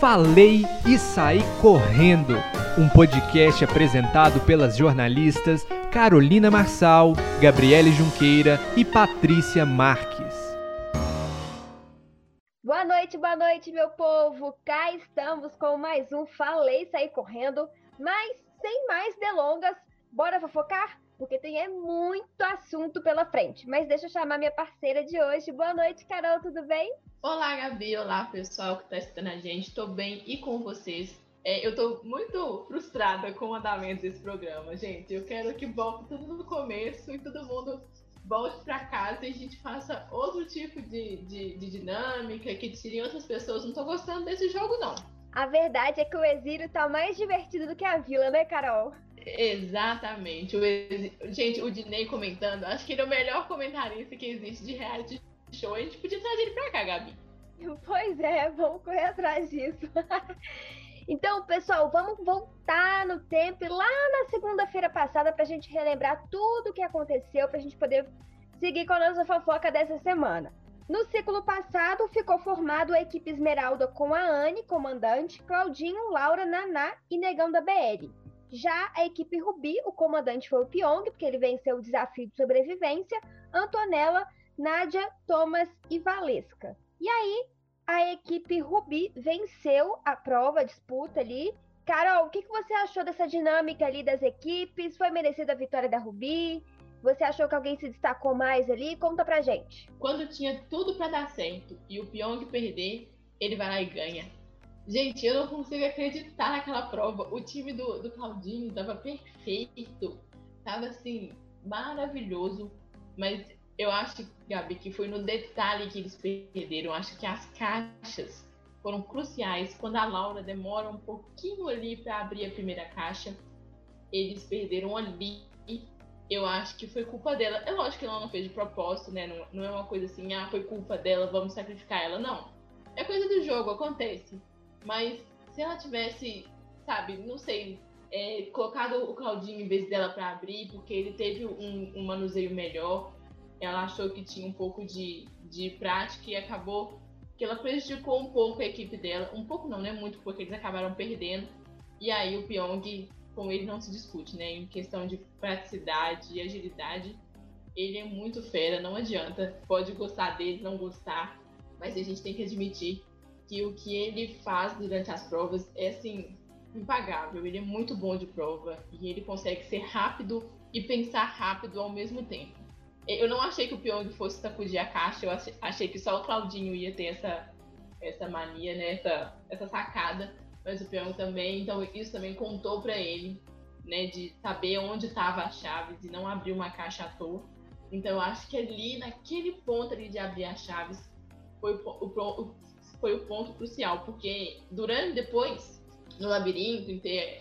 Falei e Saí Correndo, um podcast apresentado pelas jornalistas Carolina Marçal, Gabriele Junqueira e Patrícia Marques. Boa noite, boa noite, meu povo! Cá estamos com mais um Falei e Saí Correndo, mas sem mais delongas, bora fofocar? Porque tem é muito assunto pela frente. Mas deixa eu chamar minha parceira de hoje. Boa noite, Carol, tudo bem? Olá, Gabi. Olá, pessoal que está assistindo a gente. Estou bem e com vocês. É, eu estou muito frustrada com o andamento desse programa, gente. Eu quero que volte tudo no começo e todo mundo volte para casa e a gente faça outro tipo de, de, de dinâmica, que tirem outras pessoas. Não estou gostando desse jogo, não. A verdade é que o Exílio tá mais divertido do que a Vila, né, Carol? Exatamente. O. Gente, o Dinei comentando, acho que ele é o melhor comentarista que existe de reality show. A gente podia trazer ele pra cá, Gabi. Pois é, vamos correr atrás disso. então, pessoal, vamos voltar no tempo e lá na segunda-feira passada pra gente relembrar tudo o que aconteceu, pra gente poder seguir com a nossa fofoca dessa semana. No ciclo passado, ficou formado a equipe Esmeralda com a Anne, comandante, Claudinho, Laura, Naná e Negão da BL. Já a equipe Rubi, o comandante foi o Pyong, porque ele venceu o desafio de sobrevivência, Antonella, Nádia, Thomas e Valesca. E aí, a equipe Rubi venceu a prova, a disputa ali. Carol, o que, que você achou dessa dinâmica ali das equipes? Foi merecida a vitória da Rubi? Você achou que alguém se destacou mais ali? Conta pra gente. Quando tinha tudo para dar certo e o Pyong perder, ele vai lá e ganha. Gente, eu não consigo acreditar naquela prova. O time do, do Claudinho tava perfeito. Tava assim, maravilhoso. Mas eu acho, Gabi, que foi no detalhe que eles perderam. Acho que as caixas foram cruciais. Quando a Laura demora um pouquinho ali para abrir a primeira caixa, eles perderam ali. Eu acho que foi culpa dela. É lógico que ela não fez de propósito, né? Não, não é uma coisa assim, ah, foi culpa dela, vamos sacrificar ela. Não. É coisa do jogo, acontece. Mas se ela tivesse, sabe, não sei, é, colocado o Claudinho em vez dela para abrir, porque ele teve um, um, manuseio melhor, ela achou que tinha um pouco de, de prática e acabou que ela prejudicou um pouco a equipe dela. Um pouco não, né? Muito, porque eles acabaram perdendo. E aí o Pyong, com ele não se discute, né? Em questão de praticidade e agilidade, ele é muito fera, não adianta. Pode gostar dele, não gostar, mas a gente tem que admitir que o que ele faz durante as provas é assim impagável. Ele é muito bom de prova e ele consegue ser rápido e pensar rápido ao mesmo tempo. Eu não achei que o Pyong fosse sacudir a caixa, eu achei que só o Claudinho ia ter essa, essa mania, né? essa, essa sacada, mas o Pyong também, então isso também contou para ele, né, de saber onde estava a chaves e não abrir uma caixa à toa. Então eu acho que ali, naquele ponto ali de abrir as chaves, foi o, o, o foi o ponto crucial, porque durante depois no labirinto,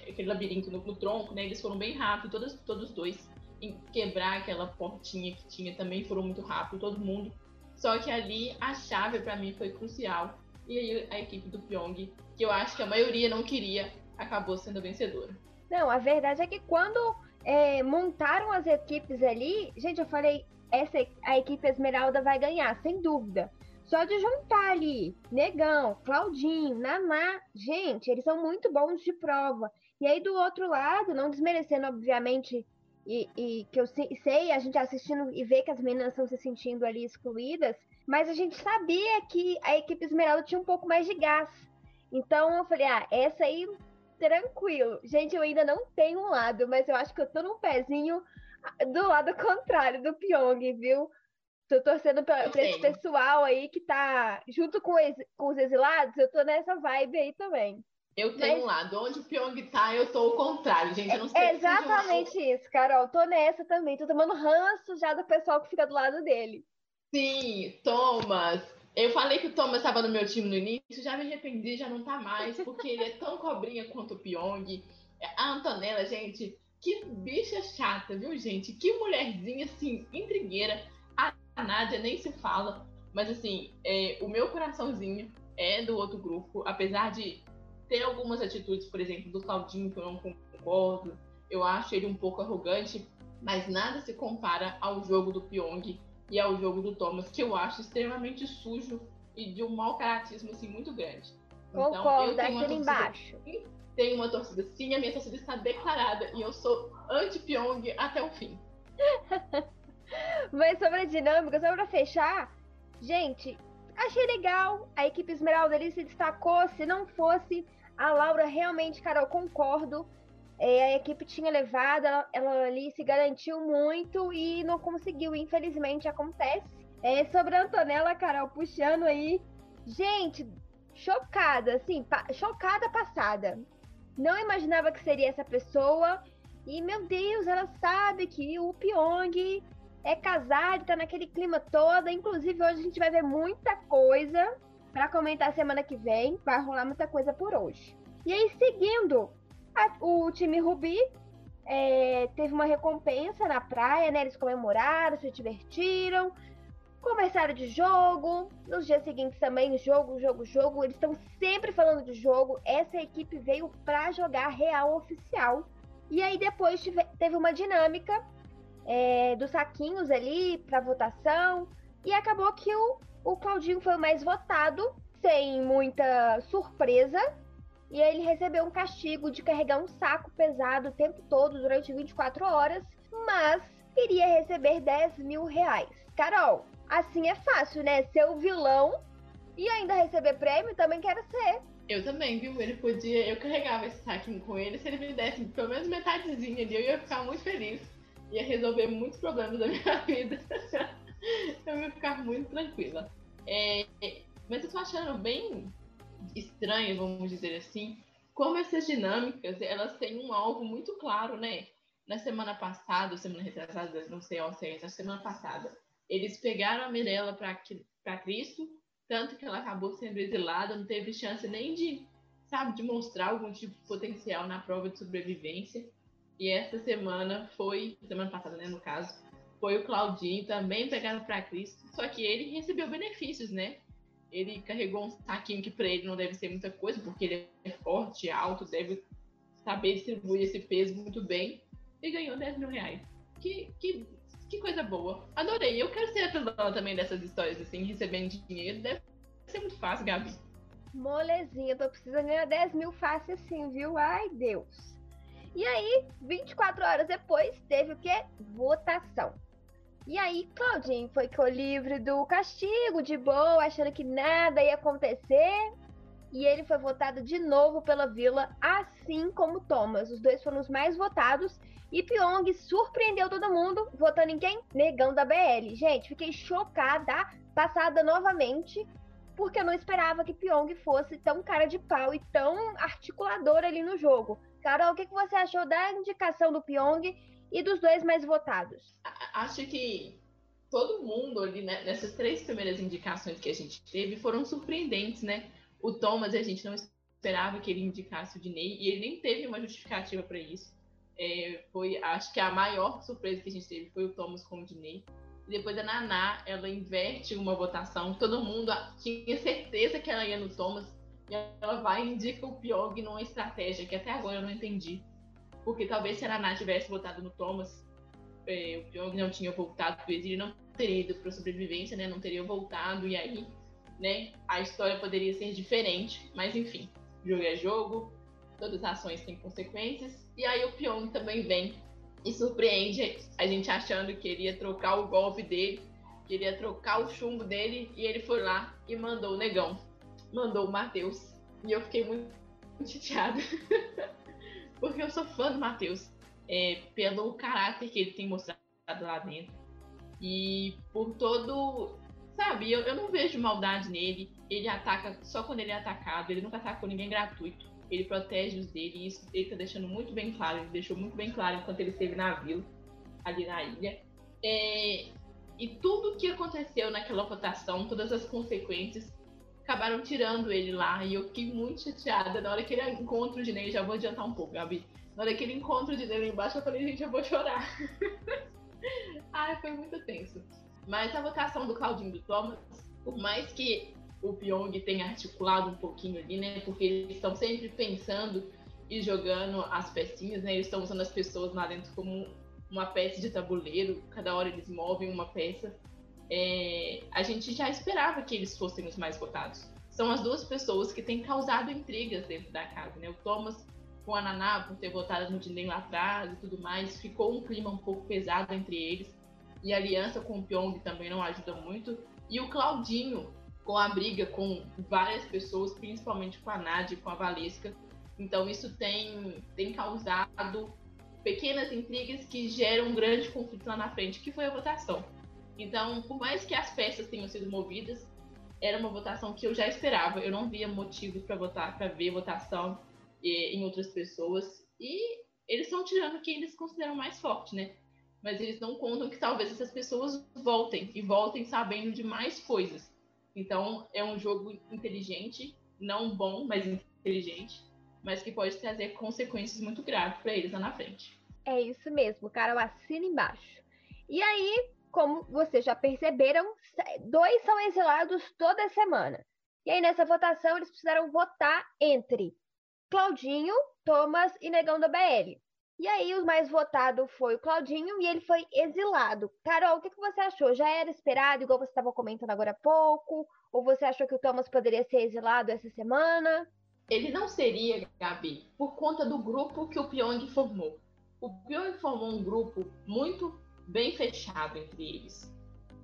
aquele labirinto no, no tronco, né, eles foram bem rápidos, todos, todos dois, em quebrar aquela portinha que tinha também foram muito rápido, todo mundo. Só que ali a chave para mim foi crucial. E aí a equipe do Pyong, que eu acho que a maioria não queria, acabou sendo vencedora. Não, a verdade é que quando é, montaram as equipes ali, gente, eu falei, essa a equipe Esmeralda vai ganhar, sem dúvida. Só de juntar ali Negão, Claudinho, Naná, gente, eles são muito bons de prova. E aí do outro lado, não desmerecendo, obviamente, e, e, que eu sei, a gente assistindo e vê que as meninas estão se sentindo ali excluídas, mas a gente sabia que a equipe Esmeralda tinha um pouco mais de gás. Então eu falei, ah, essa aí, tranquilo. Gente, eu ainda não tenho um lado, mas eu acho que eu tô num pezinho do lado contrário do Pyong, viu? Tô torcendo pra, pra esse pessoal aí que tá junto com, ex, com os exilados, eu tô nessa vibe aí também. Eu tenho Mas... um lado, onde o Pyong tá, eu tô o contrário, gente. Eu não sei é exatamente isso, Carol. Tô nessa também. Tô tomando ranço já do pessoal que fica do lado dele. Sim, Thomas. Eu falei que o Thomas estava no meu time no início, já me arrependi, já não tá mais, porque ele é tão cobrinha quanto o Pyong. A Antonella, gente, que bicha chata, viu, gente? Que mulherzinha, assim, intrigueira a Nádia nem se fala, mas assim, é, o meu coraçãozinho é do outro grupo, apesar de ter algumas atitudes, por exemplo, do Claudinho que eu não concordo, eu acho ele um pouco arrogante, mas nada se compara ao jogo do Pyong e ao jogo do Thomas, que eu acho extremamente sujo e de um mau caratismo assim muito grande. Concordo, então, aqui embaixo. Tem uma torcida sim, a minha torcida está declarada e eu sou anti-Pyong até o fim. Mas sobre a dinâmica, só pra fechar, gente, achei legal. A equipe Esmeralda ali se destacou. Se não fosse a Laura, realmente, cara, eu concordo. É, a equipe tinha levado, ela, ela, ali se garantiu muito e não conseguiu, infelizmente acontece. É, sobre a Antonella, Carol, puxando aí. Gente, chocada, assim, pa chocada passada. Não imaginava que seria essa pessoa. E, meu Deus, ela sabe que o Pyong é casado, tá naquele clima todo. Inclusive, hoje a gente vai ver muita coisa para comentar semana que vem. Vai rolar muita coisa por hoje. E aí, seguindo, a, o time Rubi é, teve uma recompensa na praia, né? Eles comemoraram, se divertiram, conversaram de jogo. Nos dias seguintes também, jogo, jogo, jogo. Eles estão sempre falando de jogo. Essa equipe veio pra jogar real oficial. E aí depois teve uma dinâmica é, dos saquinhos ali para votação. E acabou que o, o Claudinho foi o mais votado, sem muita surpresa. E ele recebeu um castigo de carregar um saco pesado o tempo todo, durante 24 horas, mas iria receber 10 mil reais. Carol, assim é fácil, né? Ser o vilão e ainda receber prêmio, também quero ser. Eu também, viu? Ele podia. Eu carregava esse saquinho com ele. Se ele me desse pelo menos metadezinha ali, eu ia ficar muito feliz. Ia resolver muitos problemas da minha vida. eu ia ficar muito tranquila. É, mas eu tô achando bem estranho, vamos dizer assim, como essas dinâmicas, elas têm um alvo muito claro, né? Na semana passada, semana retrasada, não sei ao certo, na semana passada, eles pegaram a Mirella para Cristo, tanto que ela acabou sendo exilada, não teve chance nem de, sabe, de mostrar algum tipo de potencial na prova de sobrevivência. E essa semana foi, semana passada, né, no caso, foi o Claudinho também pegado para Cristo, só que ele recebeu benefícios, né? ele carregou um saquinho que para ele não deve ser muita coisa, porque ele é forte, alto, deve saber distribuir esse peso muito bem, e ganhou 10 mil reais. Que, que, que coisa boa. Adorei. Eu quero ser a também dessas histórias, assim, recebendo dinheiro. Deve ser muito fácil, Gabi. Molezinha, tô precisando ganhar 10 mil fácil assim, viu? Ai, Deus. E aí, 24 horas depois, teve o quê? Votação. E aí, Claudinho foi que o livre do castigo, de boa, achando que nada ia acontecer. E ele foi votado de novo pela Vila, assim como Thomas. Os dois foram os mais votados. E Pyong surpreendeu todo mundo, votando em quem? Negão da BL. Gente, fiquei chocada, passada novamente, porque eu não esperava que Pyong fosse tão cara de pau e tão articulador ali no jogo. Carol, o que você achou da indicação do Pyong e dos dois mais votados? Acho que todo mundo ali, né, nessas três primeiras indicações que a gente teve, foram surpreendentes, né? O Thomas, a gente não esperava que ele indicasse o Diney, e ele nem teve uma justificativa para isso. É, foi, acho que a maior surpresa que a gente teve foi o Thomas com o Diney. E depois a Naná, ela inverte uma votação, todo mundo tinha certeza que ela ia no Thomas, e ela vai e indica o Pyong numa estratégia que até agora eu não entendi. Porque talvez se a Naná tivesse votado no Thomas, é, o Pyong não tinha voltado para o exílio, não teria ido para sobrevivência, né? Não teria voltado, e aí, né? A história poderia ser diferente. Mas enfim, jogo é jogo, todas as ações têm consequências. E aí o Pyong também vem e surpreende a gente achando que ele ia trocar o golpe dele, que ele ia trocar o chumbo dele, e ele foi lá e mandou o negão, mandou o Matheus. E eu fiquei muito, muito chateada. porque eu sou fã do Matheus, é, pelo caráter que ele tem mostrado lá dentro. E por todo. Sabe, eu, eu não vejo maldade nele. Ele ataca só quando ele é atacado, ele nunca ataca com ninguém gratuito. Ele protege os dele, e isso ele tá deixando muito bem claro. Ele deixou muito bem claro enquanto ele esteve na vila, ali na ilha. É, e tudo que aconteceu naquela votação, todas as consequências, acabaram tirando ele lá e eu fiquei muito chateada. Na hora que ele encontra o Dinei, já vou adiantar um pouco, Gabi. Na hora que ele encontra o Dinei lá embaixo, eu falei, gente, eu vou chorar. Ai, foi muito tenso. Mas a votação do Claudinho do Thomas, por mais que o Pyong tenha articulado um pouquinho ali, né? Porque eles estão sempre pensando e jogando as pecinhas, né? Eles estão usando as pessoas lá dentro como uma peça de tabuleiro, cada hora eles movem uma peça é, a gente já esperava que eles fossem os mais votados. são as duas pessoas que têm causado intrigas dentro da casa, né? O Thomas com a Naná por ter votado no Dinem lá atrás e tudo mais, ficou um clima um pouco pesado entre eles. E a aliança com o Pyong também não ajuda muito. E o Claudinho com a briga com várias pessoas, principalmente com a Nádia e com a Valesca. Então isso tem, tem causado pequenas intrigas que geram um grande conflito lá na frente, que foi a votação. Então, por mais que as peças tenham sido movidas, era uma votação que eu já esperava. Eu não via motivos para votar, para ver votação em outras pessoas. E eles estão tirando quem eles consideram mais forte, né? Mas eles não contam que talvez essas pessoas voltem e voltem sabendo de mais coisas. Então é um jogo inteligente, não bom, mas inteligente, mas que pode trazer consequências muito graves para eles lá na frente. É isso mesmo, Carol, assina embaixo. E aí, como vocês já perceberam, dois são exilados toda semana. E aí, nessa votação, eles precisaram votar entre Claudinho, Thomas e Negão da BL. E aí, o mais votado foi o Claudinho e ele foi exilado. Carol, o que, que você achou? Já era esperado, igual você estava comentando agora há pouco? Ou você achou que o Thomas poderia ser exilado essa semana? Ele não seria, Gabi, por conta do grupo que o Pyong formou. O Pyong formou um grupo muito bem fechado entre eles,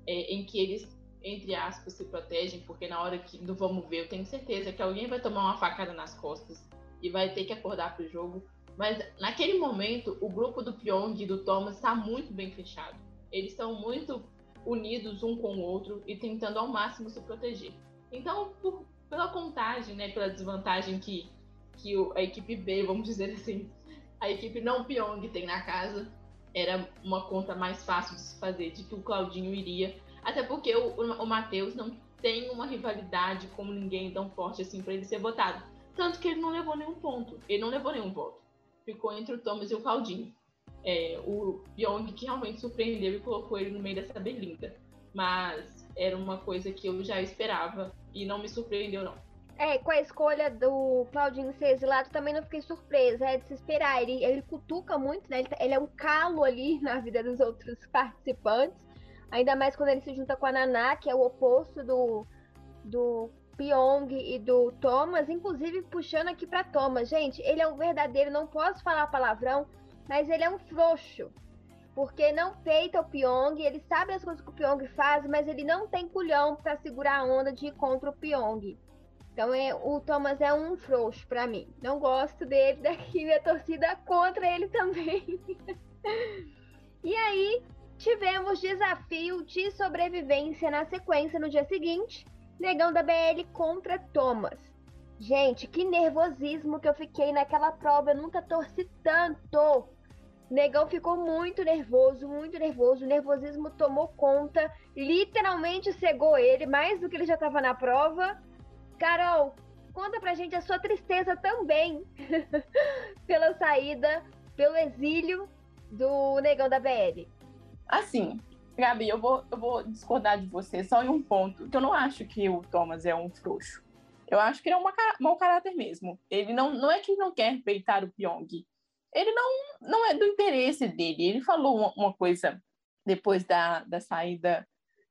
é, em que eles, entre aspas, se protegem, porque na hora que do vamos ver, eu tenho certeza que alguém vai tomar uma facada nas costas e vai ter que acordar para o jogo. Mas naquele momento, o grupo do Pyong e do Thomas está muito bem fechado. Eles estão muito unidos um com o outro e tentando ao máximo se proteger. Então, por, pela contagem, né, pela desvantagem que, que o, a equipe B, vamos dizer assim, a equipe não Pyong tem na casa, era uma conta mais fácil de se fazer, de que o Claudinho iria. Até porque o, o, Matheus não tem uma rivalidade como ninguém tão forte assim para ele ser votado. Tanto que ele não levou nenhum ponto. Ele não levou nenhum voto. Ficou entre o Thomas e o Claudinho. É, o Pyong que realmente surpreendeu e colocou ele no meio dessa berlinda. Mas era uma coisa que eu já esperava e não me surpreendeu, não. É, com a escolha do Claudinho ser exilado também não fiquei surpresa, é de se esperar. Ele, ele cutuca muito, né? Ele, tá, ele é um calo ali na vida dos outros participantes. Ainda mais quando ele se junta com a Naná, que é o oposto do, do Pyong e do Thomas, inclusive puxando aqui para Thomas. Gente, ele é um verdadeiro, não posso falar palavrão, mas ele é um frouxo. Porque não peita o Pyong, ele sabe as coisas que o Pyong faz, mas ele não tem culhão para segurar a onda de ir contra o Pyong. Então é, o Thomas é um frouxo para mim. Não gosto dele, daqui minha torcida contra ele também. e aí, tivemos desafio de sobrevivência na sequência no dia seguinte. Negão da BL contra Thomas. Gente, que nervosismo que eu fiquei naquela prova. Eu nunca torci tanto. Negão ficou muito nervoso, muito nervoso. O nervosismo tomou conta, literalmente cegou ele, mais do que ele já estava na prova. Carol, conta pra gente a sua tristeza também pela saída, pelo exílio do Negão da BL. Assim, Gabi, eu vou, eu vou discordar de você só em um ponto, que eu não acho que o Thomas é um frouxo. Eu acho que ele é um mau caráter mesmo. Ele não, não é que não quer peitar o Pyong. Ele não, não é do interesse dele. Ele falou uma coisa depois da, da saída,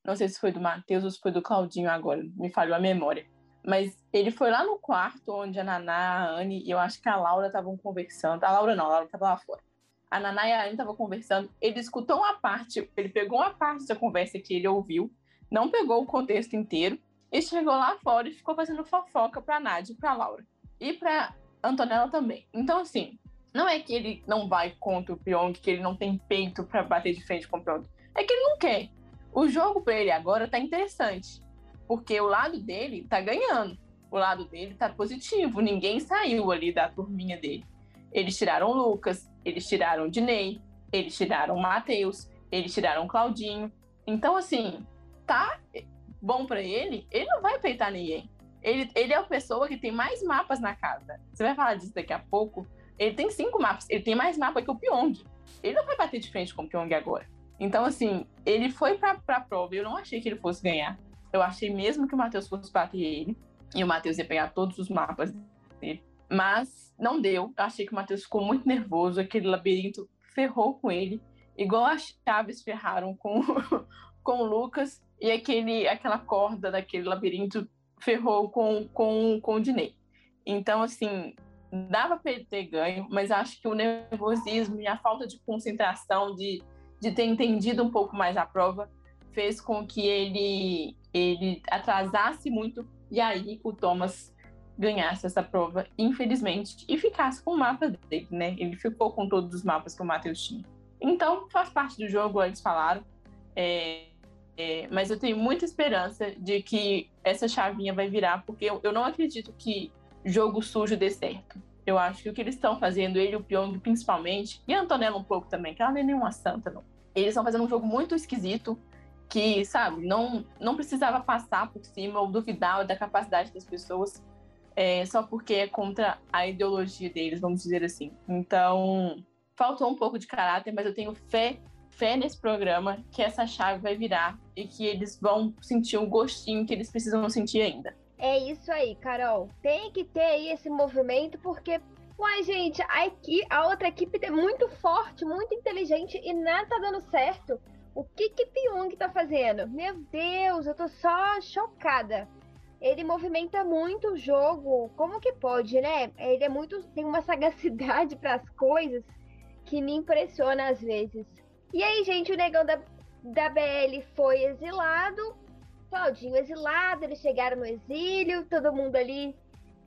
não sei se foi do Matheus ou se foi do Claudinho agora, me falhou a memória. Mas ele foi lá no quarto onde a Naná, a Anne e eu acho que a Laura estavam conversando. A Laura não, a Laura estava lá fora a Naná e a Anne estavam conversando, ele escutou uma parte, ele pegou uma parte da conversa que ele ouviu, não pegou o contexto inteiro, e chegou lá fora e ficou fazendo fofoca pra Nádia pra Laura. E pra Antonella também. Então, assim, não é que ele não vai contra o Pyong, que ele não tem peito para bater de frente com o Pyong. É que ele não quer. O jogo para ele agora tá interessante. Porque o lado dele tá ganhando. O lado dele tá positivo. Ninguém saiu ali da turminha dele. Eles tiraram Lucas, eles tiraram Dinei, eles tiraram Matheus, eles tiraram Claudinho. Então, assim, tá bom para ele, ele não vai peitar ninguém. Ele, ele é a pessoa que tem mais mapas na casa. Você vai falar disso daqui a pouco. Ele tem cinco mapas. Ele tem mais mapa que o Pyong. Ele não vai bater de frente com o Pyong agora. Então, assim, ele foi pra, pra prova. Eu não achei que ele fosse ganhar. Eu achei mesmo que o Matheus fosse bater ele. E o Matheus ia pegar todos os mapas dele. Mas não deu. Eu achei que o Matheus ficou muito nervoso. Aquele labirinto ferrou com ele. Igual as chaves ferraram com, com o Lucas. E aquele, aquela corda daquele labirinto ferrou com, com, com o Dinei. Então, assim, dava para ele ter ganho, mas acho que o nervosismo e a falta de concentração, de, de ter entendido um pouco mais a prova, fez com que ele, ele atrasasse muito e aí o Thomas ganhasse essa prova, infelizmente, e ficasse com o mapa dele, né? Ele ficou com todos os mapas que o Matheus tinha. Então, faz parte do jogo, eles falaram. É, é, mas eu tenho muita esperança de que essa chavinha vai virar, porque eu, eu não acredito que jogo sujo dê certo. Eu acho que o que eles estão fazendo, ele e o Pyong principalmente, e a Antonella um pouco também, que ela não é nenhuma santa, não. Eles estão fazendo um jogo muito esquisito, que, sabe, não, não precisava passar por cima ou duvidar da capacidade das pessoas é, só porque é contra a ideologia deles, vamos dizer assim. Então, faltou um pouco de caráter, mas eu tenho fé, fé nesse programa que essa chave vai virar e que eles vão sentir um gostinho que eles precisam sentir ainda. É isso aí, Carol. Tem que ter aí esse movimento, porque, uai, gente, a, equipe, a outra equipe é muito forte, muito inteligente e nada tá dando certo. O que que Pyong tá fazendo? Meu Deus, eu tô só chocada. Ele movimenta muito o jogo. Como que pode, né? Ele é muito tem uma sagacidade para as coisas que me impressiona às vezes. E aí, gente, o negão da, da BL foi exilado Claudinho exilado, eles chegaram no exílio, todo mundo ali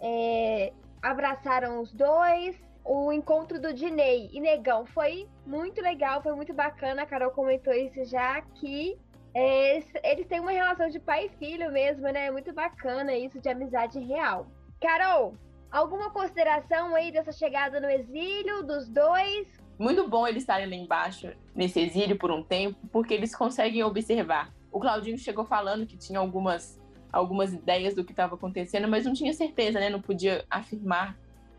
é, abraçaram os dois. O encontro do Dinei e Negão foi muito legal, foi muito bacana. A Carol comentou isso já que é, eles têm uma relação de pai e filho mesmo, né? Muito bacana isso de amizade real. Carol, alguma consideração aí dessa chegada no exílio dos dois? Muito bom eles estarem lá embaixo, nesse exílio por um tempo, porque eles conseguem observar o Claudinho chegou falando que tinha algumas, algumas ideias do que estava acontecendo, mas não tinha certeza, né? Não podia afirmar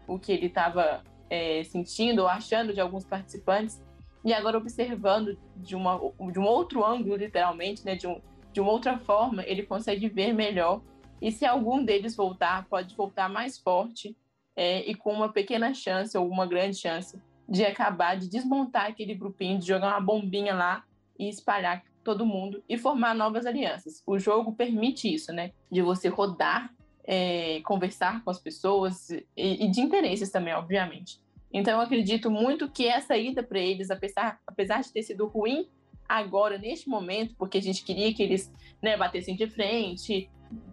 o que ele estava é, sentindo ou achando de alguns participantes. E agora, observando de, uma, de um outro ângulo, literalmente, né? De, um, de uma outra forma, ele consegue ver melhor. E se algum deles voltar, pode voltar mais forte é, e com uma pequena chance ou uma grande chance de acabar de desmontar aquele grupinho, de jogar uma bombinha lá e espalhar todo mundo e formar novas alianças. O jogo permite isso, né? De você rodar, é, conversar com as pessoas e, e, de interesses também, obviamente. Então, eu acredito muito que essa ida para eles, apesar, apesar de ter sido ruim agora, neste momento, porque a gente queria que eles né, batessem de frente,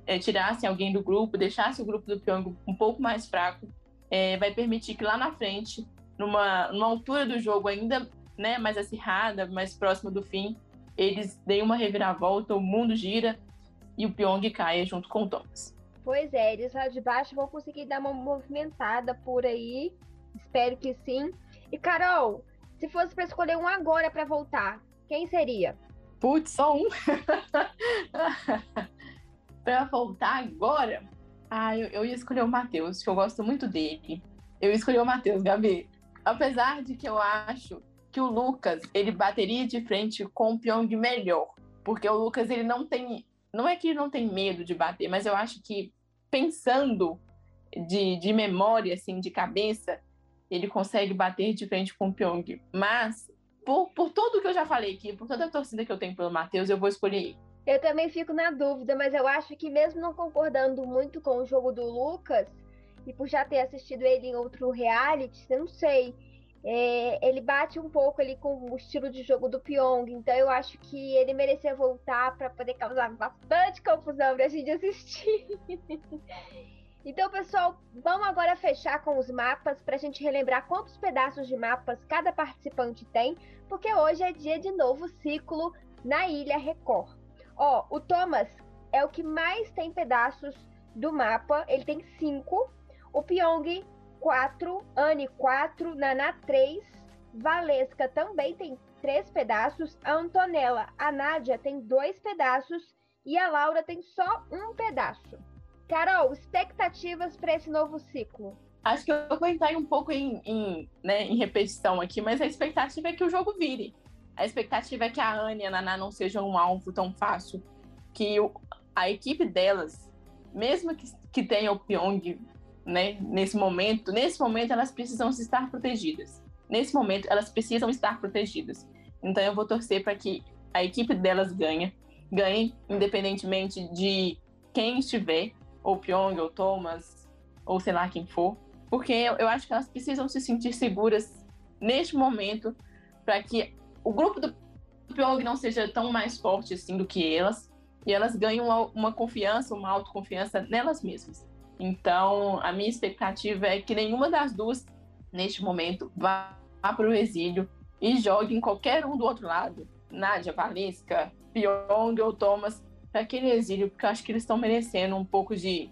é, tirassem alguém do grupo, deixassem o grupo do Pyong um pouco mais fraco, é, vai permitir que lá na frente, numa, numa altura do jogo ainda né, mais acirrada, mais próxima do fim, eles deem uma reviravolta, o mundo gira e o Pyong caia junto com o Thomas. Pois é, eles lá de baixo vão conseguir dar uma movimentada por aí. Espero que sim. E Carol, se fosse para escolher um agora para voltar, quem seria? Putz, só um. para voltar agora? Ah, eu, eu ia escolher o Matheus, que eu gosto muito dele. Eu escolhi o Matheus, Gabi. Apesar de que eu acho que o Lucas ele bateria de frente com o Pyong melhor, porque o Lucas ele não tem, não é que ele não tem medo de bater, mas eu acho que pensando de, de memória assim, de cabeça, ele consegue bater de frente com o Pyong. Mas por, por tudo que eu já falei aqui, por toda a torcida que eu tenho pelo Matheus, eu vou escolher ele. Eu também fico na dúvida, mas eu acho que mesmo não concordando muito com o jogo do Lucas, e por já ter assistido ele em outro reality, não sei é, ele bate um pouco ali com o estilo de jogo do Pyong, então eu acho que ele merecia voltar para poder causar bastante confusão pra gente assistir. então, pessoal, vamos agora fechar com os mapas para a gente relembrar quantos pedaços de mapas cada participante tem, porque hoje é dia de novo ciclo na Ilha Record. Ó, o Thomas é o que mais tem pedaços do mapa, ele tem cinco. O Pyong 4, Anne 4, Naná 3, Valesca também tem três pedaços, a Antonella, a Nádia tem dois pedaços e a Laura tem só um pedaço. Carol, expectativas para esse novo ciclo? Acho que eu vou entrar um pouco em, em, né, em repetição aqui, mas a expectativa é que o jogo vire. A expectativa é que a Anne e a Naná não sejam um alvo tão fácil, que o, a equipe delas, mesmo que, que tenha o Pyong né? Nesse momento, nesse momento elas precisam estar protegidas. Nesse momento elas precisam estar protegidas. Então eu vou torcer para que a equipe delas ganhe, ganhe independentemente de quem estiver, ou Pyong, ou Thomas, ou sei lá quem for, porque eu, acho que elas precisam se sentir seguras neste momento para que o grupo do Pyong não seja tão mais forte assim do que elas e elas ganham uma, uma confiança, uma autoconfiança nelas mesmas. Então, a minha expectativa é que nenhuma das duas, neste momento, vá para o exílio e jogue em qualquer um do outro lado. Nádia, Valesca, Pyong ou Thomas, para aquele exílio, porque eu acho que eles estão merecendo um pouco de,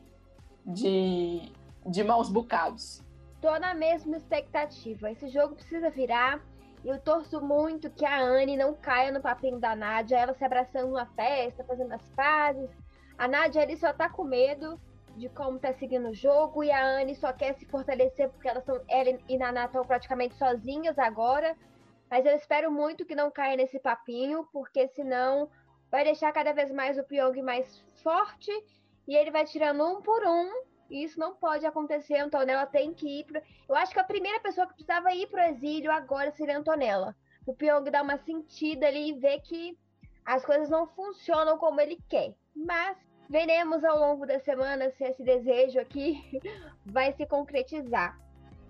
de, de maus bocados. Tô na mesma expectativa. Esse jogo precisa virar. Eu torço muito que a Anne não caia no papinho da Nádia, ela se abraçando numa festa, fazendo as pazes. A Nádia ali só tá com medo de como tá seguindo o jogo e a Anne só quer se fortalecer porque elas são ela e Naná estão praticamente sozinhas agora. Mas eu espero muito que não caia nesse papinho, porque senão vai deixar cada vez mais o Pyong mais forte e ele vai tirando um por um. E isso não pode acontecer, Antonella tem que ir. Pro... Eu acho que a primeira pessoa que precisava ir pro exílio agora seria a Antonella. O Pyong dá uma sentida ali e vê que as coisas não funcionam como ele quer. Mas veremos ao longo da semana se esse desejo aqui vai se concretizar.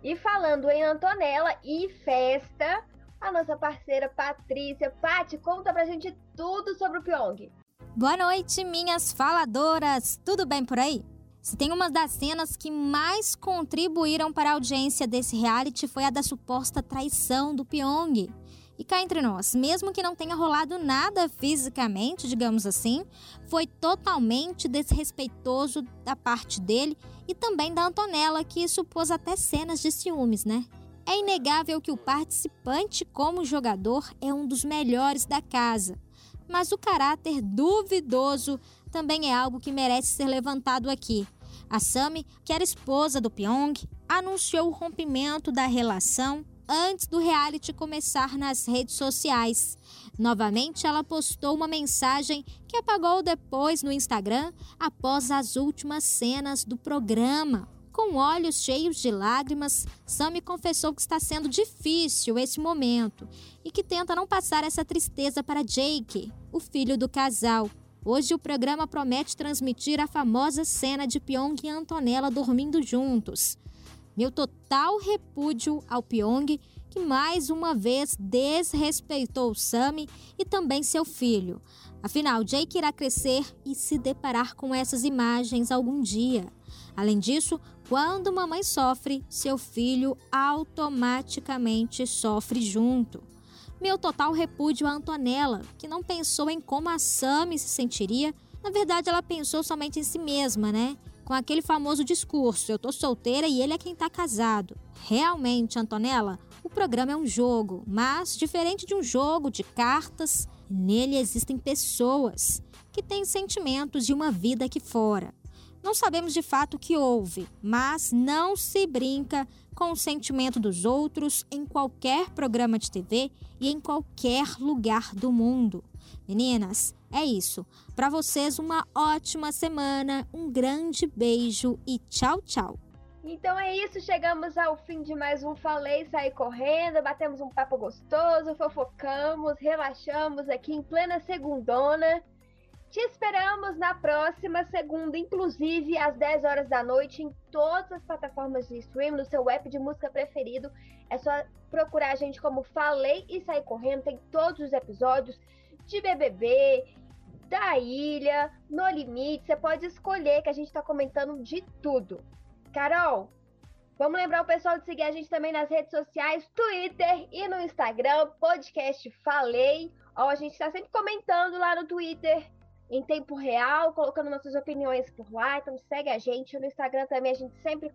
E falando em Antonella e festa, a nossa parceira Patrícia. Pati, conta pra gente tudo sobre o Pyong. Boa noite, minhas faladoras! Tudo bem por aí? Se tem uma das cenas que mais contribuíram para a audiência desse reality foi a da suposta traição do Pyong. E cá entre nós, mesmo que não tenha rolado nada fisicamente, digamos assim, foi totalmente desrespeitoso da parte dele e também da Antonella, que supôs até cenas de ciúmes, né? É inegável que o participante, como jogador, é um dos melhores da casa. Mas o caráter duvidoso também é algo que merece ser levantado aqui. A Sami, que era esposa do Pyong, anunciou o rompimento da relação antes do reality começar nas redes sociais. Novamente, ela postou uma mensagem que apagou depois no Instagram após as últimas cenas do programa. Com olhos cheios de lágrimas, Sammy confessou que está sendo difícil esse momento e que tenta não passar essa tristeza para Jake, o filho do casal. Hoje o programa promete transmitir a famosa cena de Pyong e Antonella dormindo juntos. Meu total repúdio ao Pyong, que mais uma vez desrespeitou Sammy e também seu filho. Afinal, Jake irá crescer e se deparar com essas imagens algum dia. Além disso, quando mamãe sofre, seu filho automaticamente sofre junto. Meu total repúdio a Antonella, que não pensou em como a Sammy se sentiria. Na verdade, ela pensou somente em si mesma, né? Com aquele famoso discurso: eu tô solteira e ele é quem tá casado. Realmente, Antonella, o programa é um jogo, mas diferente de um jogo de cartas, nele existem pessoas que têm sentimentos de uma vida aqui fora. Não sabemos de fato o que houve, mas não se brinca com o sentimento dos outros em qualquer programa de TV e em qualquer lugar do mundo. Meninas, é isso. Para vocês, uma ótima semana, um grande beijo e tchau, tchau. Então é isso, chegamos ao fim de mais um Falei Sair Correndo, batemos um papo gostoso, fofocamos, relaxamos aqui em plena segundona. Te esperamos na próxima segunda, inclusive às 10 horas da noite, em todas as plataformas de stream, no seu app de música preferido. É só procurar a gente como Falei e Sair Correndo. Tem todos os episódios de BBB, da Ilha, No Limite. Você pode escolher que a gente está comentando de tudo. Carol, vamos lembrar o pessoal de seguir a gente também nas redes sociais, Twitter e no Instagram, podcast Falei. Ó, a gente está sempre comentando lá no Twitter em tempo real, colocando nossas opiniões por lá. Então segue a gente. No Instagram também a gente sempre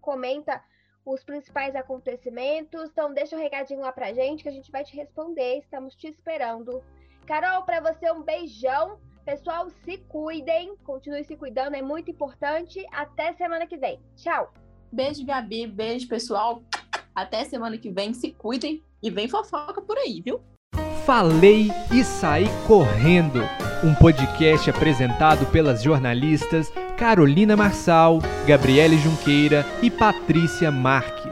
comenta os principais acontecimentos. Então deixa um recadinho lá pra gente que a gente vai te responder. Estamos te esperando. Carol, para você um beijão. Pessoal, se cuidem, continue se cuidando, é muito importante. Até semana que vem. Tchau. Beijo, Gabi. Beijo, pessoal. Até semana que vem. Se cuidem e vem fofoca por aí, viu? Falei e saí correndo. Um podcast apresentado pelas jornalistas Carolina Marçal, Gabriele Junqueira e Patrícia Marques.